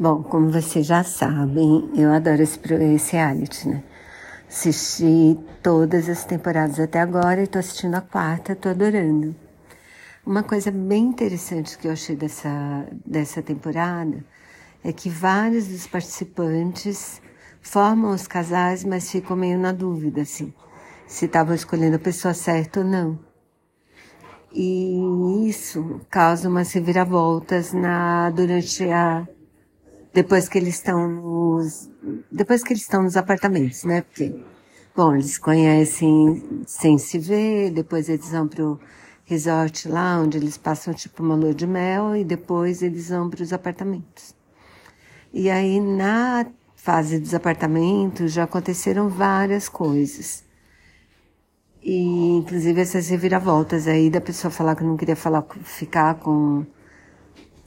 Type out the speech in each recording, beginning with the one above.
Bom, como vocês já sabem, eu adoro esse, esse reality, né? Assisti todas as temporadas até agora e tô assistindo a quarta, tô adorando. Uma coisa bem interessante que eu achei dessa, dessa temporada é que vários dos participantes formam os casais, mas ficam meio na dúvida, assim, se estavam escolhendo a pessoa certa ou não. E isso causa umas reviravoltas na, durante a depois que eles estão nos, depois que eles estão nos apartamentos, né? Porque, bom, eles conhecem sem se ver, depois eles vão pro resort lá, onde eles passam tipo uma lua de mel e depois eles vão para os apartamentos. E aí na fase dos apartamentos já aconteceram várias coisas. E inclusive essas reviravoltas aí da pessoa falar que não queria falar, ficar com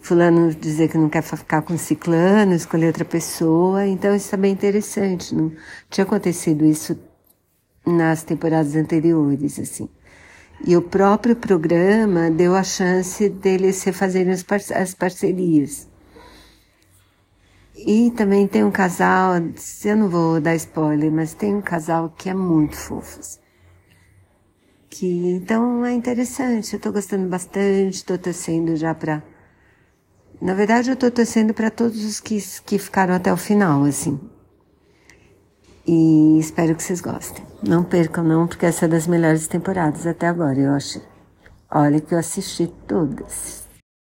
fulano dizer que não quer ficar com ciclano, escolher outra pessoa. Então isso é bem interessante. Não tinha acontecido isso nas temporadas anteriores, assim. E o próprio programa deu a chance deles refazerem as parcerias. E também tem um casal, eu não vou dar spoiler, mas tem um casal que é muito fofo. Assim. Que, então é interessante, eu tô gostando bastante, tô torcendo já pra na verdade, eu estou torcendo para todos os que, que ficaram até o final, assim. E espero que vocês gostem. Não percam, não, porque essa é das melhores temporadas até agora, eu acho. Olha que eu assisti todas.